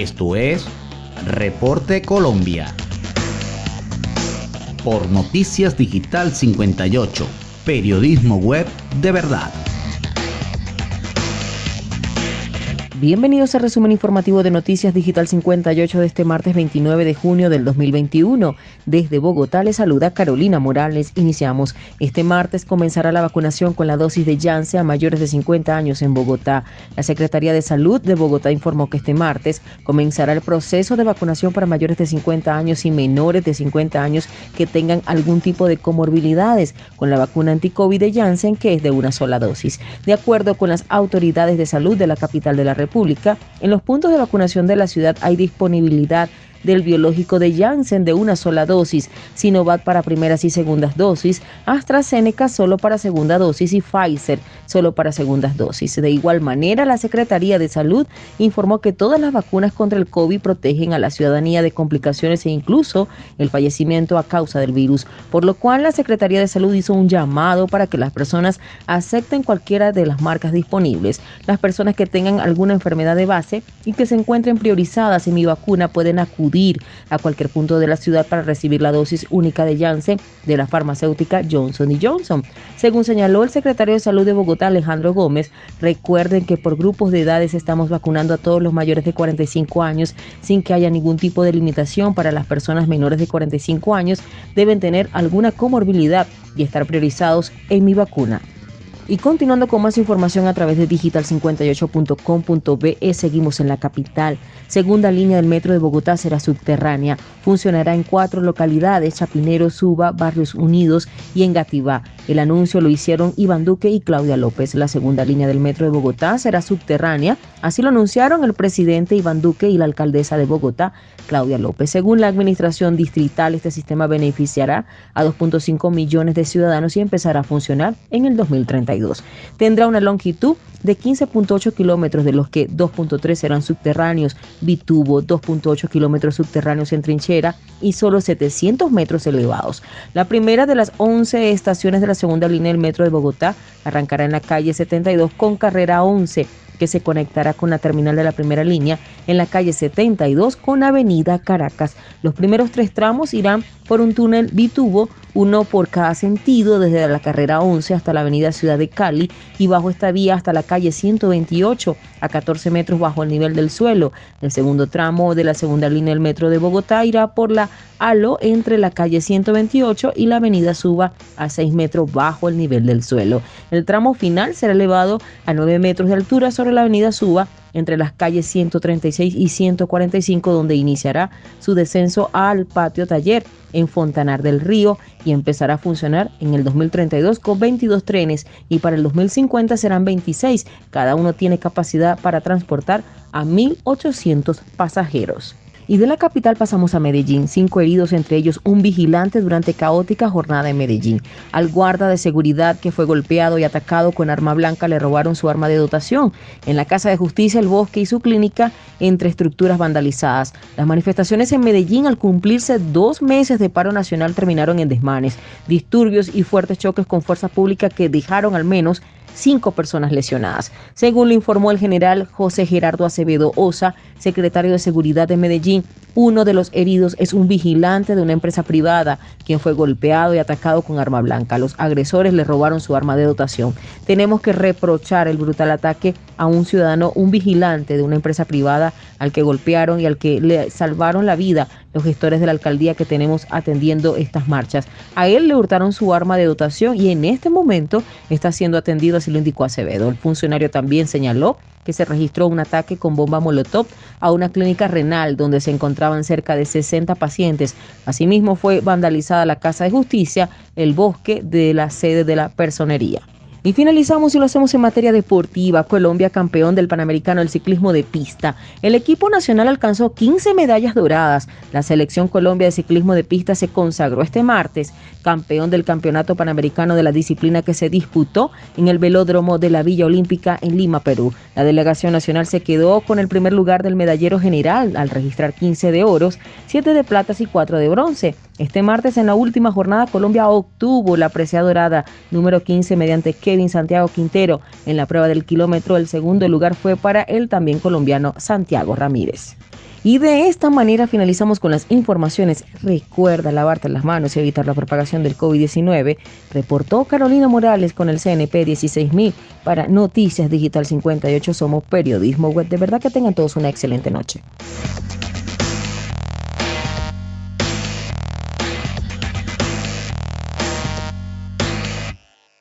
Esto es Reporte Colombia. Por Noticias Digital 58, periodismo web de verdad. Bienvenidos al resumen informativo de Noticias Digital 58 de este martes 29 de junio del 2021. Desde Bogotá les saluda Carolina Morales. Iniciamos. Este martes comenzará la vacunación con la dosis de Janssen a mayores de 50 años en Bogotá. La Secretaría de Salud de Bogotá informó que este martes comenzará el proceso de vacunación para mayores de 50 años y menores de 50 años que tengan algún tipo de comorbilidades con la vacuna anti-COVID de Janssen que es de una sola dosis. De acuerdo con las autoridades de salud de la capital de la República, pública, en los puntos de vacunación de la ciudad hay disponibilidad del biológico de Janssen de una sola dosis, Sinovac para primeras y segundas dosis, AstraZeneca solo para segunda dosis y Pfizer solo para segundas dosis. De igual manera, la Secretaría de Salud informó que todas las vacunas contra el COVID protegen a la ciudadanía de complicaciones e incluso el fallecimiento a causa del virus, por lo cual la Secretaría de Salud hizo un llamado para que las personas acepten cualquiera de las marcas disponibles. Las personas que tengan alguna enfermedad de base y que se encuentren priorizadas en mi vacuna pueden acudir a cualquier punto de la ciudad para recibir la dosis única de Janssen de la farmacéutica Johnson Johnson. Según señaló el secretario de Salud de Bogotá, Alejandro Gómez, recuerden que por grupos de edades estamos vacunando a todos los mayores de 45 años sin que haya ningún tipo de limitación para las personas menores de 45 años. Deben tener alguna comorbilidad y estar priorizados en mi vacuna. Y continuando con más información a través de digital58.com.be, seguimos en la capital. Segunda línea del metro de Bogotá será subterránea. Funcionará en cuatro localidades, Chapinero, Suba, Barrios Unidos y Engativá. El anuncio lo hicieron Iván Duque y Claudia López. La segunda línea del metro de Bogotá será subterránea. Así lo anunciaron el presidente Iván Duque y la alcaldesa de Bogotá, Claudia López. Según la administración distrital, este sistema beneficiará a 2.5 millones de ciudadanos y empezará a funcionar en el 2032. Tendrá una longitud de 15.8 kilómetros, de los que 2.3 serán subterráneos, bitubo, 2.8 kilómetros subterráneos en trinchera y solo 700 metros elevados. La primera de las 11 estaciones de la segunda línea del metro de Bogotá arrancará en la calle 72 con carrera 11 que se conectará con la terminal de la primera línea en la calle 72 con Avenida Caracas. Los primeros tres tramos irán por un túnel bitubo, uno por cada sentido, desde la carrera 11 hasta la avenida Ciudad de Cali y bajo esta vía hasta la calle 128 a 14 metros bajo el nivel del suelo. El segundo tramo de la segunda línea del metro de Bogotá irá por la Alo entre la calle 128 y la avenida Suba a 6 metros bajo el nivel del suelo. El tramo final será elevado a 9 metros de altura sobre la avenida Suba entre las calles 136 y 145 donde iniciará su descenso al patio taller en Fontanar del Río y empezará a funcionar en el 2032 con 22 trenes y para el 2050 serán 26. Cada uno tiene capacidad para transportar a 1.800 pasajeros. Y de la capital pasamos a Medellín, cinco heridos, entre ellos un vigilante durante caótica jornada en Medellín. Al guarda de seguridad que fue golpeado y atacado con arma blanca le robaron su arma de dotación. En la Casa de Justicia, el Bosque y su clínica, entre estructuras vandalizadas. Las manifestaciones en Medellín al cumplirse dos meses de paro nacional terminaron en desmanes, disturbios y fuertes choques con fuerzas públicas que dejaron al menos cinco personas lesionadas. Según lo informó el general José Gerardo Acevedo Osa, secretario de Seguridad de Medellín, uno de los heridos es un vigilante de una empresa privada, quien fue golpeado y atacado con arma blanca. Los agresores le robaron su arma de dotación. Tenemos que reprochar el brutal ataque a un ciudadano, un vigilante de una empresa privada, al que golpearon y al que le salvaron la vida los gestores de la alcaldía que tenemos atendiendo estas marchas. A él le hurtaron su arma de dotación y en este momento está siendo atendido, así lo indicó Acevedo. El funcionario también señaló que se registró un ataque con bomba molotov a una clínica renal donde se encontraban cerca de 60 pacientes. Asimismo fue vandalizada la Casa de Justicia, el bosque de la sede de la personería. Y finalizamos y lo hacemos en materia deportiva. Colombia campeón del Panamericano del ciclismo de pista. El equipo nacional alcanzó 15 medallas doradas. La selección Colombia de ciclismo de pista se consagró este martes campeón del Campeonato Panamericano de la disciplina que se disputó en el velódromo de la Villa Olímpica en Lima, Perú. La delegación nacional se quedó con el primer lugar del medallero general al registrar 15 de oros, 7 de platas y 4 de bronce. Este martes en la última jornada Colombia obtuvo la presea dorada número 15 mediante Kevin Santiago Quintero. En la prueba del kilómetro el segundo lugar fue para el también colombiano Santiago Ramírez. Y de esta manera finalizamos con las informaciones. Recuerda lavarte las manos y evitar la propagación del COVID-19. Reportó Carolina Morales con el CNP 16000 para Noticias Digital 58. Somos periodismo web. De verdad que tengan todos una excelente noche.